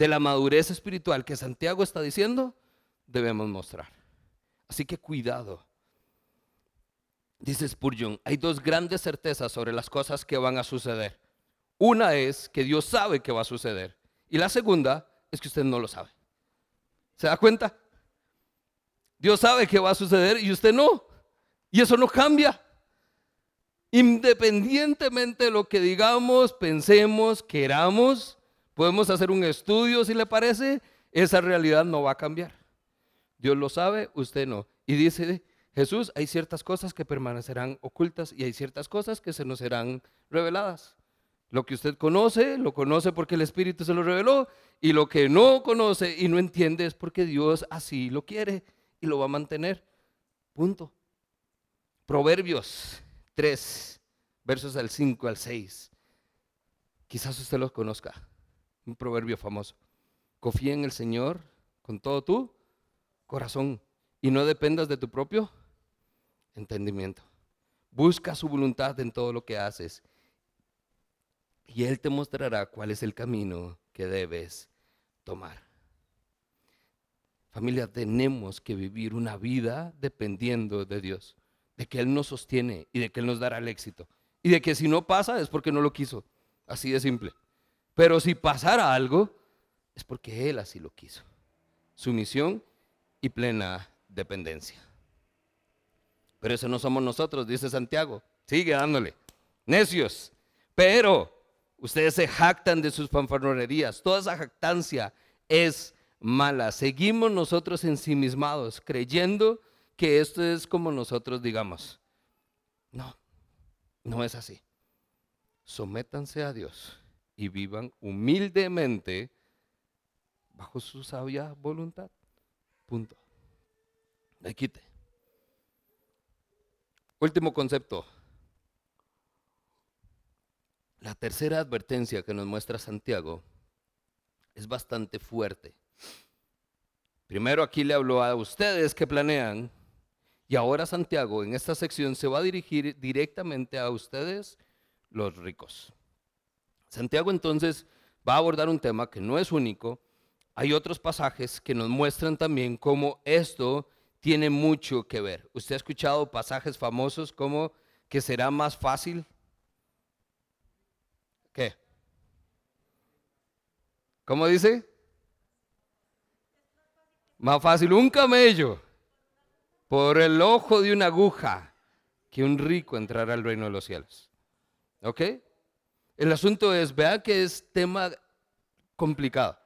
de la madurez espiritual que Santiago está diciendo, debemos mostrar. Así que cuidado. Dice Spurgeon, hay dos grandes certezas sobre las cosas que van a suceder. Una es que Dios sabe que va a suceder. Y la segunda es que usted no lo sabe. ¿Se da cuenta? Dios sabe que va a suceder y usted no. Y eso no cambia. Independientemente de lo que digamos, pensemos, queramos, podemos hacer un estudio si le parece, esa realidad no va a cambiar. Dios lo sabe, usted no. Y dice Jesús, hay ciertas cosas que permanecerán ocultas y hay ciertas cosas que se nos serán reveladas. Lo que usted conoce, lo conoce porque el Espíritu se lo reveló, y lo que no conoce y no entiende es porque Dios así lo quiere y lo va a mantener. Punto. Proverbios 3, versos del 5 al 6. Quizás usted los conozca. Un proverbio famoso. Confía en el Señor con todo tu corazón y no dependas de tu propio entendimiento. Busca su voluntad en todo lo que haces y Él te mostrará cuál es el camino que debes tomar. Familia, tenemos que vivir una vida dependiendo de Dios, de que Él nos sostiene y de que Él nos dará el éxito. Y de que si no pasa es porque no lo quiso. Así de simple. Pero si pasara algo, es porque Él así lo quiso. Sumisión y plena dependencia. Pero eso no somos nosotros, dice Santiago. Sigue dándole. Necios. Pero ustedes se jactan de sus fanfarronerías. Toda esa jactancia es mala. Seguimos nosotros ensimismados, creyendo que esto es como nosotros digamos. No, no es así. Sométanse a Dios y vivan humildemente bajo su sabia voluntad. Punto. Me quite. Último concepto. La tercera advertencia que nos muestra Santiago es bastante fuerte. Primero aquí le habló a ustedes que planean y ahora Santiago en esta sección se va a dirigir directamente a ustedes, los ricos. Santiago entonces va a abordar un tema que no es único. Hay otros pasajes que nos muestran también cómo esto tiene mucho que ver. Usted ha escuchado pasajes famosos como que será más fácil. ¿Qué? ¿Cómo dice? Más fácil un camello por el ojo de una aguja que un rico entrar al reino de los cielos. ¿Ok? El asunto es, vea que es tema complicado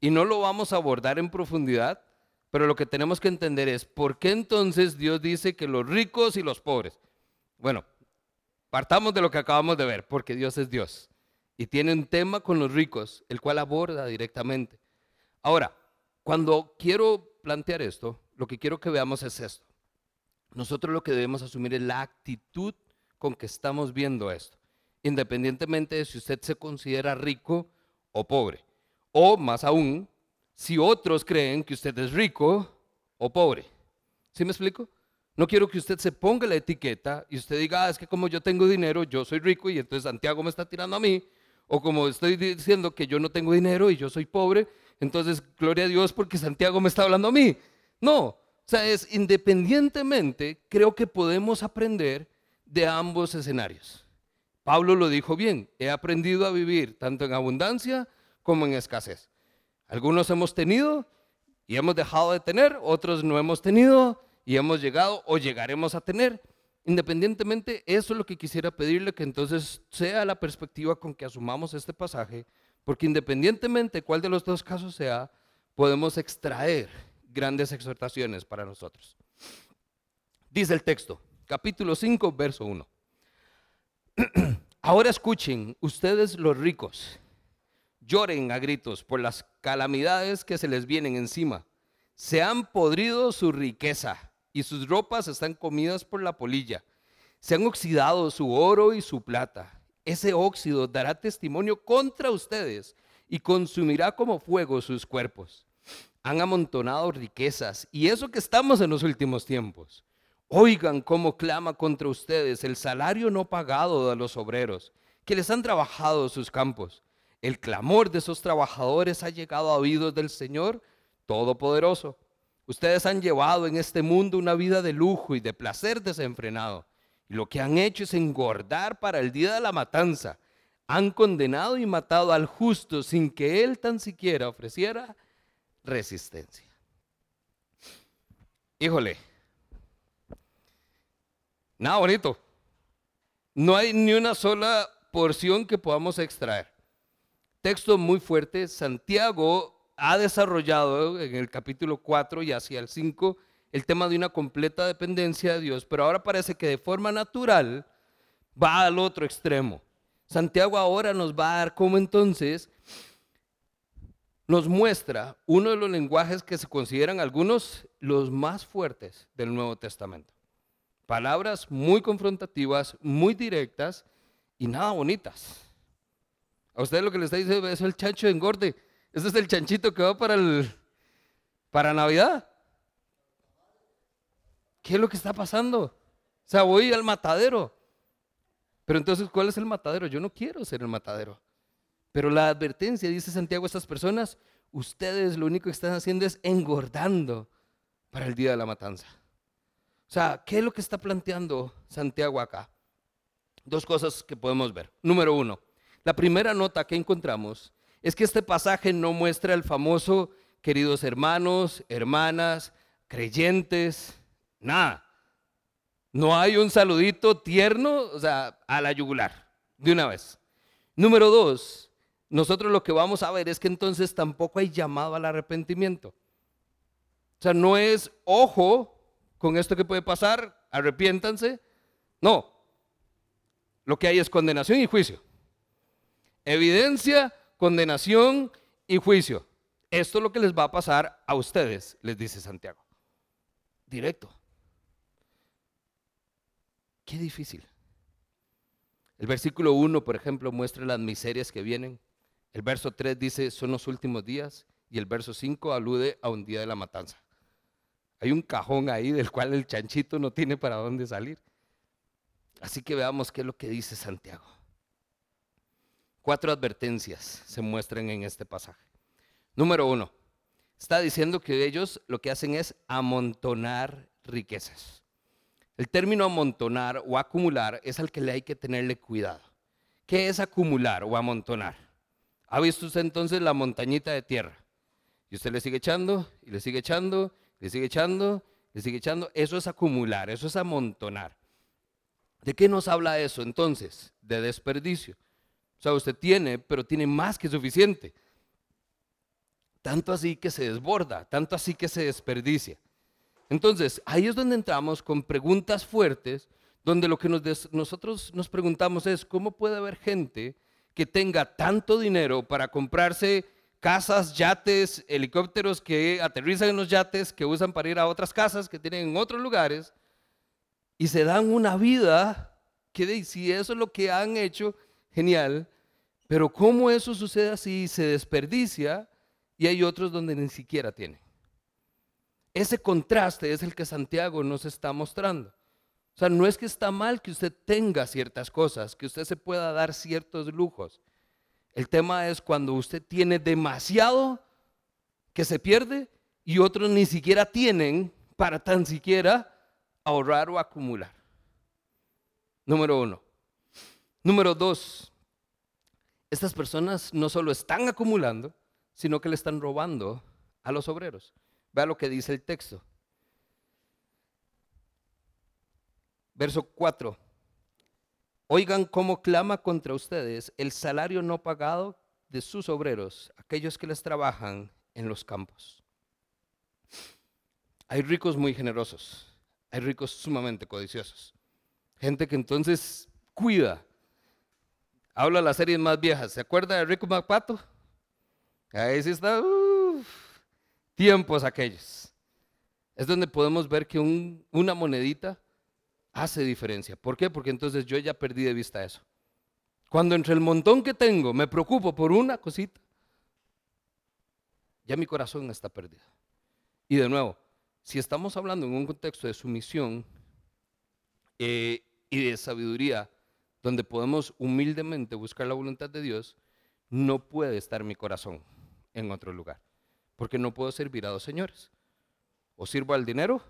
y no lo vamos a abordar en profundidad, pero lo que tenemos que entender es, ¿por qué entonces Dios dice que los ricos y los pobres? Bueno, partamos de lo que acabamos de ver, porque Dios es Dios y tiene un tema con los ricos, el cual aborda directamente. Ahora, cuando quiero plantear esto, lo que quiero que veamos es esto. Nosotros lo que debemos asumir es la actitud con que estamos viendo esto, independientemente de si usted se considera rico o pobre, o más aún, si otros creen que usted es rico o pobre. ¿Sí me explico? No quiero que usted se ponga la etiqueta y usted diga, ah, es que como yo tengo dinero, yo soy rico y entonces Santiago me está tirando a mí, o como estoy diciendo que yo no tengo dinero y yo soy pobre, entonces, gloria a Dios porque Santiago me está hablando a mí. No, o sea, es independientemente, creo que podemos aprender de ambos escenarios. Pablo lo dijo bien, he aprendido a vivir tanto en abundancia como en escasez. Algunos hemos tenido y hemos dejado de tener, otros no hemos tenido y hemos llegado o llegaremos a tener. Independientemente, eso es lo que quisiera pedirle, que entonces sea la perspectiva con que asumamos este pasaje porque independientemente cuál de los dos casos sea, podemos extraer grandes exhortaciones para nosotros. Dice el texto, capítulo 5, verso 1. <clears throat> Ahora escuchen, ustedes los ricos, lloren a gritos por las calamidades que se les vienen encima. Se han podrido su riqueza y sus ropas están comidas por la polilla. Se han oxidado su oro y su plata ese óxido dará testimonio contra ustedes y consumirá como fuego sus cuerpos. Han amontonado riquezas y eso que estamos en los últimos tiempos. Oigan cómo clama contra ustedes el salario no pagado de los obreros, que les han trabajado sus campos. El clamor de esos trabajadores ha llegado a oídos del Señor Todopoderoso. Ustedes han llevado en este mundo una vida de lujo y de placer desenfrenado. Y lo que han hecho es engordar para el día de la matanza. Han condenado y matado al justo sin que él tan siquiera ofreciera resistencia. Híjole, Nada bonito. No hay ni una sola porción que podamos extraer. Texto muy fuerte. Santiago ha desarrollado en el capítulo 4 y hacia el 5 el tema de una completa dependencia de Dios, pero ahora parece que de forma natural va al otro extremo. Santiago ahora nos va a dar cómo entonces nos muestra uno de los lenguajes que se consideran algunos los más fuertes del Nuevo Testamento. Palabras muy confrontativas, muy directas y nada bonitas. A usted lo que le está diciendo es el chancho de engorde. Ese es el chanchito que va para, el, para Navidad. ¿Qué es lo que está pasando? O sea, voy al matadero. Pero entonces, ¿cuál es el matadero? Yo no quiero ser el matadero. Pero la advertencia, dice Santiago a estas personas, ustedes lo único que están haciendo es engordando para el día de la matanza. O sea, ¿qué es lo que está planteando Santiago acá? Dos cosas que podemos ver. Número uno, la primera nota que encontramos es que este pasaje no muestra el famoso, queridos hermanos, hermanas, creyentes, nada. No hay un saludito tierno, o sea, a la yugular, de una vez. Número dos, nosotros lo que vamos a ver es que entonces tampoco hay llamado al arrepentimiento. O sea, no es, ojo, con esto que puede pasar, arrepiéntanse. No, lo que hay es condenación y juicio. Evidencia, condenación y juicio. Esto es lo que les va a pasar a ustedes, les dice Santiago. Directo. Qué difícil. El versículo 1, por ejemplo, muestra las miserias que vienen. El verso 3 dice, son los últimos días. Y el verso 5 alude a un día de la matanza. Hay un cajón ahí del cual el chanchito no tiene para dónde salir. Así que veamos qué es lo que dice Santiago. Cuatro advertencias se muestran en este pasaje. Número uno, está diciendo que ellos lo que hacen es amontonar riquezas. El término amontonar o acumular es al que le hay que tenerle cuidado. ¿Qué es acumular o amontonar? ¿Ha visto usted entonces la montañita de tierra? Y usted le sigue echando y le sigue echando le sigue echando, le sigue echando. Eso es acumular, eso es amontonar. ¿De qué nos habla eso entonces? De desperdicio. O sea, usted tiene, pero tiene más que suficiente. Tanto así que se desborda, tanto así que se desperdicia. Entonces, ahí es donde entramos con preguntas fuertes, donde lo que nosotros nos preguntamos es, ¿cómo puede haber gente que tenga tanto dinero para comprarse casas, yates, helicópteros que aterrizan en los yates, que usan para ir a otras casas que tienen en otros lugares, y se dan una vida que si eso es lo que han hecho, genial, pero cómo eso sucede así, se desperdicia y hay otros donde ni siquiera tienen. Ese contraste es el que Santiago nos está mostrando. O sea, no es que está mal que usted tenga ciertas cosas, que usted se pueda dar ciertos lujos. El tema es cuando usted tiene demasiado que se pierde y otros ni siquiera tienen para tan siquiera ahorrar o acumular. Número uno. Número dos, estas personas no solo están acumulando, sino que le están robando a los obreros. Vea lo que dice el texto. Verso 4. Oigan cómo clama contra ustedes el salario no pagado de sus obreros, aquellos que les trabajan en los campos. Hay ricos muy generosos, hay ricos sumamente codiciosos. Gente que entonces cuida. Habla las series más viejas. ¿Se acuerda de Rico MacPato? Ahí sí está. tiempos aquellos. Es donde podemos ver que una monedita hace diferencia. ¿Por qué? Porque entonces yo ya perdí de vista eso. Cuando entre el montón que tengo me preocupo por una cosita, ya mi corazón está perdido. Y de nuevo, si estamos hablando en un contexto de sumisión, eh, y de sabiduría, donde podemos humildemente buscar la voluntad de Dios, no puede estar mi corazón en otro lugar. Porque no puedo servir a dos señores. O sirvo al dinero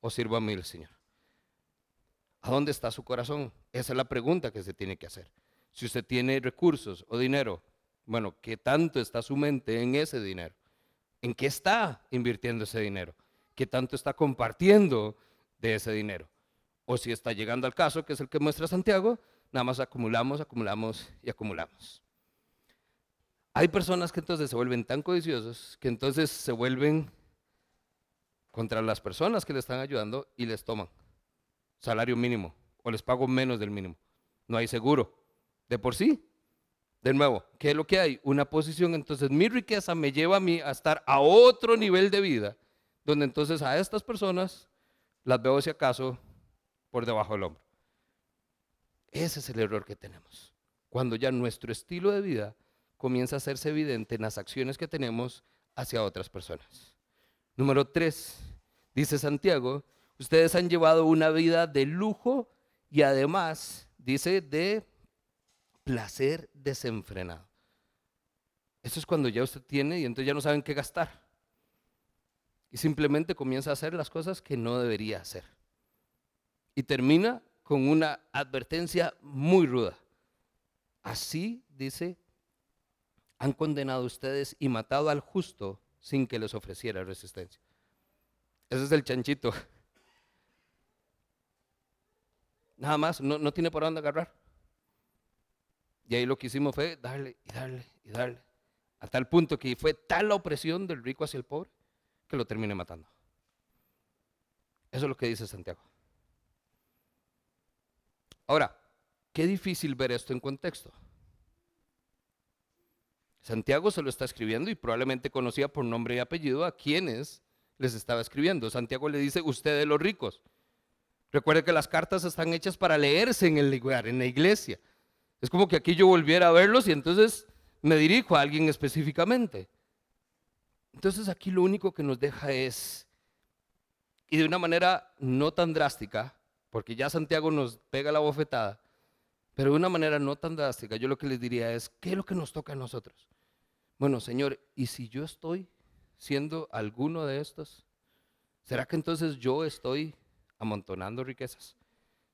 o sirvo a mí el Señor. ¿A dónde está su corazón? Esa es la pregunta que se tiene que hacer. Si usted tiene recursos o dinero, bueno, ¿qué tanto está su mente en ese dinero? ¿En qué está invirtiendo ese dinero? ¿Qué tanto está compartiendo de ese dinero? O si está llegando al caso, que es el que muestra Santiago, nada más acumulamos, acumulamos y acumulamos. Hay personas que entonces se vuelven tan codiciosos que entonces se vuelven contra las personas que le están ayudando y les toman salario mínimo o les pago menos del mínimo. No hay seguro. De por sí. De nuevo, ¿qué es lo que hay? Una posición, entonces mi riqueza me lleva a mí a estar a otro nivel de vida, donde entonces a estas personas las veo si acaso por debajo del hombro. Ese es el error que tenemos. Cuando ya nuestro estilo de vida comienza a hacerse evidente en las acciones que tenemos hacia otras personas. Número tres, dice Santiago, ustedes han llevado una vida de lujo y además, dice, de placer desenfrenado. Eso es cuando ya usted tiene y entonces ya no saben qué gastar. Y simplemente comienza a hacer las cosas que no debería hacer. Y termina con una advertencia muy ruda. Así, dice, han condenado ustedes y matado al justo sin que les ofreciera resistencia. Ese es el chanchito. Nada más, no, tiene por dónde agarrar. Y ahí lo que hicimos fue darle y darle y darle. A tal punto que fue tal la opresión del rico hacia el pobre que lo termine matando. Eso es lo que dice Santiago. Ahora, qué difícil ver esto en contexto. Santiago se lo está escribiendo y probablemente conocía por nombre y apellido a quienes les estaba escribiendo. Santiago le dice, ustedes los ricos. Recuerde que las cartas están hechas para leerse en el lugar, en la iglesia. Es como que aquí yo volviera a verlos y entonces me dirijo a alguien específicamente. Entonces aquí lo único que nos deja es, y de una manera no tan drástica, porque ya Santiago nos pega la bofetada, pero de una manera no tan drástica, yo lo que les diría es, ¿qué es lo que nos toca a nosotros? Bueno, Señor, ¿y si yo estoy siendo alguno de estos? ¿Será que entonces yo estoy amontonando riquezas?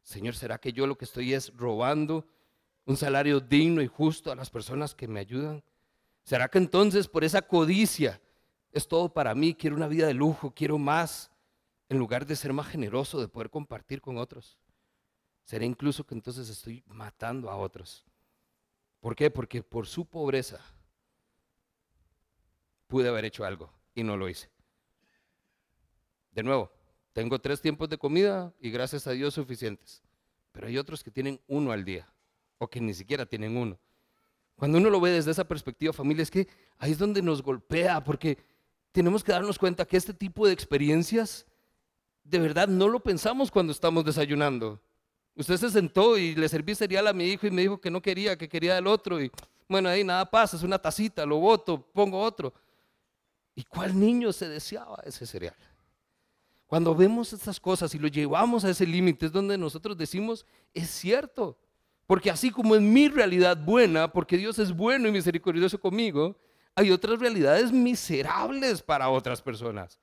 Señor, ¿será que yo lo que estoy es robando un salario digno y justo a las personas que me ayudan? ¿Será que entonces por esa codicia es todo para mí? Quiero una vida de lujo, quiero más, en lugar de ser más generoso, de poder compartir con otros. Será incluso que entonces estoy matando a otros. ¿Por qué? Porque por su pobreza pude haber hecho algo y no lo hice. De nuevo, tengo tres tiempos de comida y gracias a Dios suficientes. Pero hay otros que tienen uno al día o que ni siquiera tienen uno. Cuando uno lo ve desde esa perspectiva, familia, es que ahí es donde nos golpea porque tenemos que darnos cuenta que este tipo de experiencias de verdad no lo pensamos cuando estamos desayunando. Usted se sentó y le serví cereal a mi hijo y me dijo que no quería, que quería el otro. Y bueno, ahí nada pasa, es una tacita, lo boto, pongo otro. ¿Y cuál niño se deseaba ese cereal? Cuando vemos estas cosas y lo llevamos a ese límite es donde nosotros decimos, es cierto. Porque así como es mi realidad buena, porque Dios es bueno y misericordioso conmigo, hay otras realidades miserables para otras personas.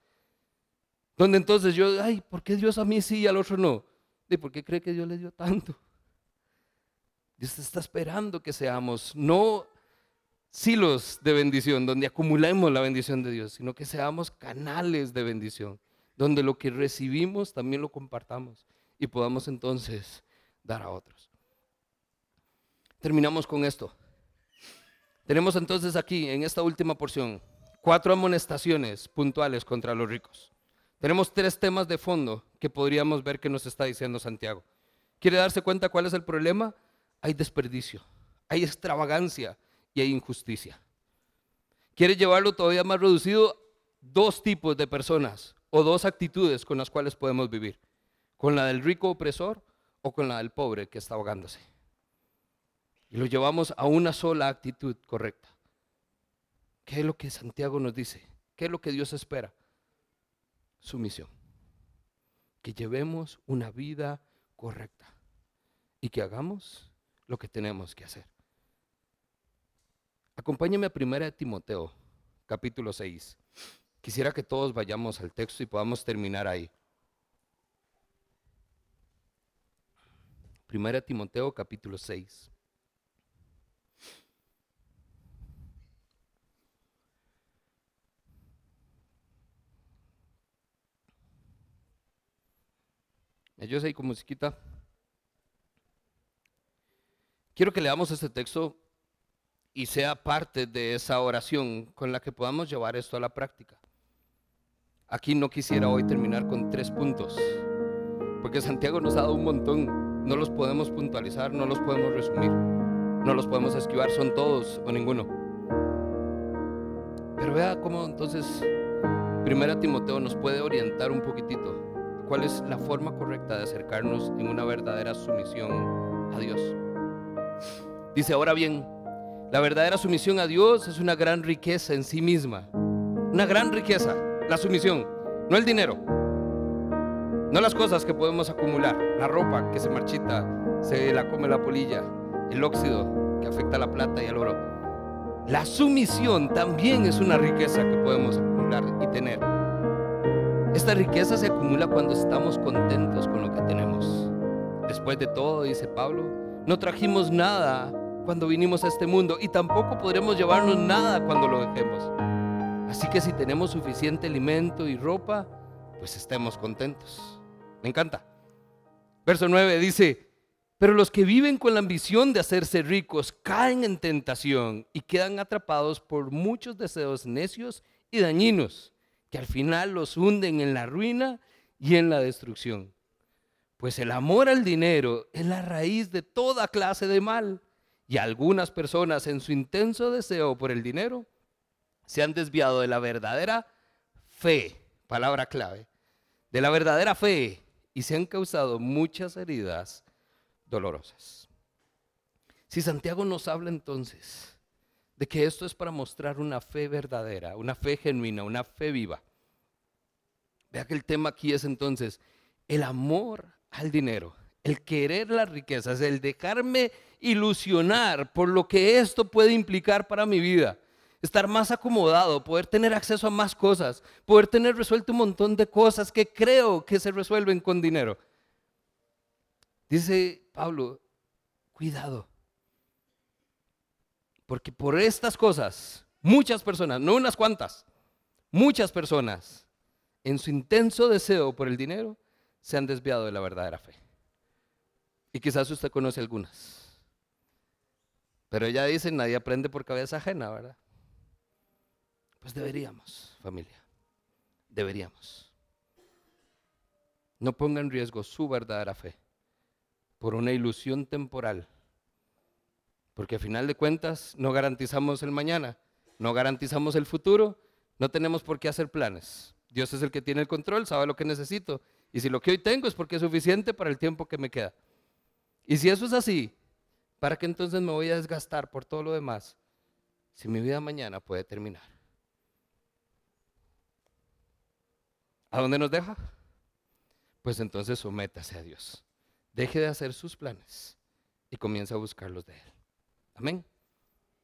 Donde entonces yo, ay, ¿por qué Dios a mí sí y al otro no? ¿De por qué cree que Dios le dio tanto? Dios está esperando que seamos no silos de bendición, donde acumulemos la bendición de Dios, sino que seamos canales de bendición, donde lo que recibimos también lo compartamos y podamos entonces dar a otros. Terminamos con esto. Tenemos entonces aquí, en esta última porción, cuatro amonestaciones puntuales contra los ricos. Tenemos tres temas de fondo que podríamos ver que nos está diciendo Santiago. ¿Quiere darse cuenta cuál es el problema? Hay desperdicio, hay extravagancia y hay injusticia. ¿Quiere llevarlo todavía más reducido? Dos tipos de personas o dos actitudes con las cuales podemos vivir. Con la del rico opresor o con la del pobre que está ahogándose. Y lo llevamos a una sola actitud correcta. ¿Qué es lo que Santiago nos dice? ¿Qué es lo que Dios espera? Sumisión que llevemos una vida correcta y que hagamos lo que tenemos que hacer. Acompáñeme a 1 Timoteo, capítulo 6. Quisiera que todos vayamos al texto y podamos terminar ahí. 1 Timoteo, capítulo 6. Yo sé con musiquita. Quiero que leamos este texto y sea parte de esa oración con la que podamos llevar esto a la práctica. Aquí no quisiera hoy terminar con tres puntos, porque Santiago nos ha dado un montón, no los podemos puntualizar, no los podemos resumir, no los podemos esquivar, son todos o ninguno. Pero vea cómo entonces Primera Timoteo nos puede orientar un poquitito cuál es la forma correcta de acercarnos en una verdadera sumisión a Dios. Dice, ahora bien, la verdadera sumisión a Dios es una gran riqueza en sí misma. Una gran riqueza, la sumisión, no el dinero. No las cosas que podemos acumular, la ropa que se marchita, se la come la polilla, el óxido que afecta la plata y el oro. La sumisión también es una riqueza que podemos acumular y tener. Esta riqueza se acumula cuando estamos contentos con lo que tenemos. Después de todo, dice Pablo, no trajimos nada cuando vinimos a este mundo y tampoco podremos llevarnos nada cuando lo dejemos. Así que si tenemos suficiente alimento y ropa, pues estemos contentos. Me encanta. Verso 9 dice, pero los que viven con la ambición de hacerse ricos caen en tentación y quedan atrapados por muchos deseos necios y dañinos que al final los hunden en la ruina y en la destrucción. Pues el amor al dinero es la raíz de toda clase de mal. Y algunas personas en su intenso deseo por el dinero se han desviado de la verdadera fe, palabra clave, de la verdadera fe y se han causado muchas heridas dolorosas. Si Santiago nos habla entonces de que esto es para mostrar una fe verdadera, una fe genuina, una fe viva, vea que el tema aquí es entonces el amor al dinero, el querer las riquezas, el dejarme ilusionar por lo que esto puede implicar para mi vida. Estar más acomodado, poder tener acceso a más cosas, poder tener resuelto un montón de cosas que creo que se resuelven con dinero. Dice Pablo, cuidado. Porque por estas cosas, muchas personas, no unas cuantas, muchas personas, en su intenso deseo por el dinero, se han desviado de la verdadera fe. Y quizás usted conoce algunas. Pero ella dice, nadie aprende por cabeza ajena, ¿verdad? Pues deberíamos, familia. Deberíamos. No ponga en riesgo su verdadera fe por una ilusión temporal. Porque a final de cuentas no garantizamos el mañana, no garantizamos el futuro, no tenemos por qué hacer planes. Dios es el que tiene el control, sabe lo que necesito. Y si lo que hoy tengo es porque es suficiente para el tiempo que me queda. Y si eso es así, ¿Para qué entonces me voy a desgastar por todo lo demás si mi vida mañana puede terminar? ¿A dónde nos deja? Pues entonces sométase a Dios. Deje de hacer sus planes y comienza a buscar los de Él. Amén.